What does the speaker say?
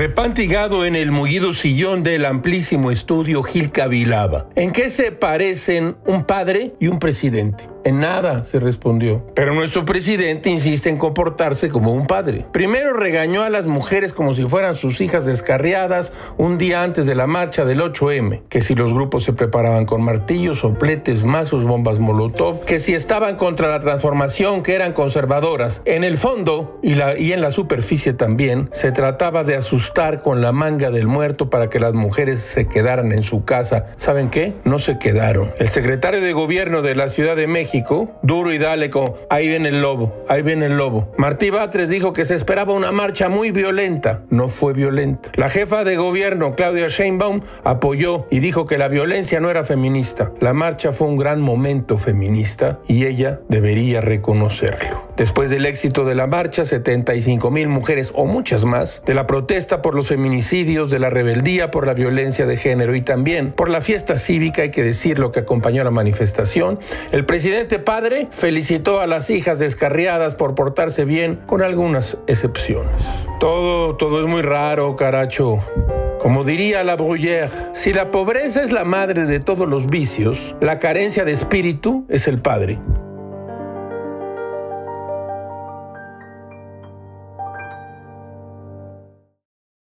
Empantigado en el mullido sillón del amplísimo estudio Gil Cavilaba. ¿En qué se parecen un padre y un presidente? En nada, se respondió. Pero nuestro presidente insiste en comportarse como un padre. Primero regañó a las mujeres como si fueran sus hijas descarriadas un día antes de la marcha del 8M, que si los grupos se preparaban con martillos, sopletes, mazos, bombas molotov, que si estaban contra la transformación, que eran conservadoras. En el fondo y, en la superficie también, se trataba de asustar con la manga del muerto para que las mujeres se quedaran en su casa. ¿Saben qué? No se quedaron. El secretario de gobierno de la Ciudad de México duro y dale con ahí viene el lobo, ahí viene el lobo. Martí Batres dijo que se esperaba una marcha muy violenta, no fue violenta. La jefa de gobierno, Claudia Sheinbaum, apoyó y dijo que la violencia no era feminista. La marcha fue un gran momento feminista y ella debería reconocerlo. Después del éxito de la marcha, 75 mil mujeres o muchas más, de la protesta por los feminicidios, de la rebeldía por la violencia de género y también por la fiesta cívica, hay que decir lo que acompañó la manifestación, el presidente padre felicitó a las hijas descarriadas por portarse bien, con algunas excepciones. Todo, todo es muy raro, caracho. Como diría la Bruyère, si la pobreza es la madre de todos los vicios, la carencia de espíritu es el padre.